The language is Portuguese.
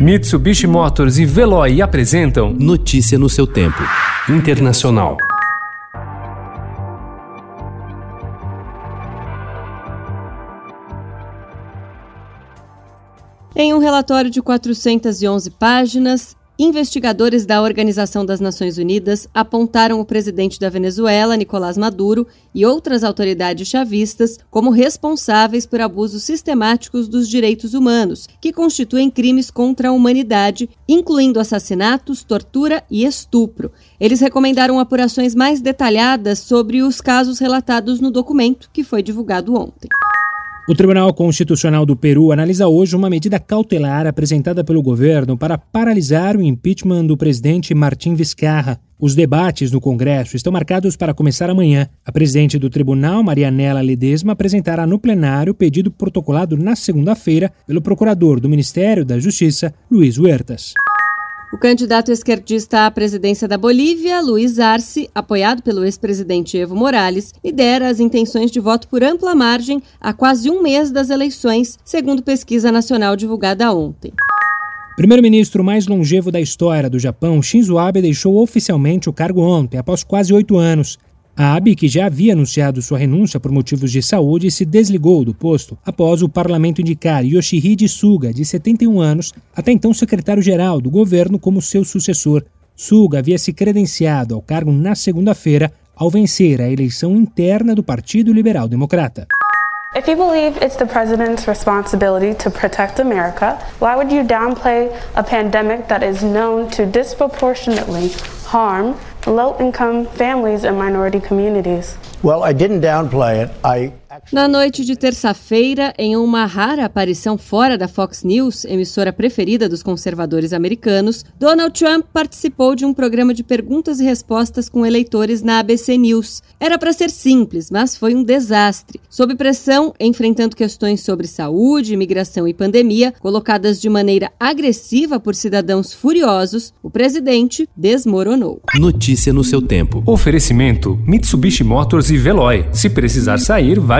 Mitsubishi Motors e Veloy apresentam Notícia no seu tempo. Internacional. Em um relatório de 411 páginas, investigadores da Organização das Nações Unidas apontaram o presidente da Venezuela, Nicolás Maduro, e outras autoridades chavistas como responsáveis por abusos sistemáticos dos direitos humanos, que constituem crimes contra a humanidade, incluindo assassinatos, tortura e estupro. Eles recomendaram apurações mais detalhadas sobre os casos relatados no documento que foi divulgado ontem. O Tribunal Constitucional do Peru analisa hoje uma medida cautelar apresentada pelo governo para paralisar o impeachment do presidente Martim Vizcarra. Os debates no Congresso estão marcados para começar amanhã. A presidente do tribunal, Marianela Ledesma, apresentará no plenário o pedido protocolado na segunda-feira pelo procurador do Ministério da Justiça, Luiz Huertas. O candidato esquerdista à presidência da Bolívia, Luiz Arce, apoiado pelo ex-presidente Evo Morales, lidera as intenções de voto por ampla margem a quase um mês das eleições, segundo pesquisa nacional divulgada ontem. Primeiro-ministro mais longevo da história do Japão, Shinzo Abe, deixou oficialmente o cargo ontem, após quase oito anos. A Abe, que já havia anunciado sua renúncia por motivos de saúde, se desligou do posto após o parlamento indicar Yoshihide Suga, de 71 anos, até então secretário-geral do governo, como seu sucessor. Suga havia se credenciado ao cargo na segunda-feira ao vencer a eleição interna do Partido Liberal Democrata. If you believe it's the president's responsibility to protect America, why would you downplay a pandemic that is known to disproportionately harm low income families and minority communities. Well, I didn't downplay it. I Na noite de terça-feira, em uma rara aparição fora da Fox News, emissora preferida dos conservadores americanos, Donald Trump participou de um programa de perguntas e respostas com eleitores na ABC News. Era para ser simples, mas foi um desastre. Sob pressão, enfrentando questões sobre saúde, imigração e pandemia, colocadas de maneira agressiva por cidadãos furiosos, o presidente desmoronou. Notícia no seu tempo. Oferecimento: Mitsubishi Motors e Veloy. Se precisar sair, vá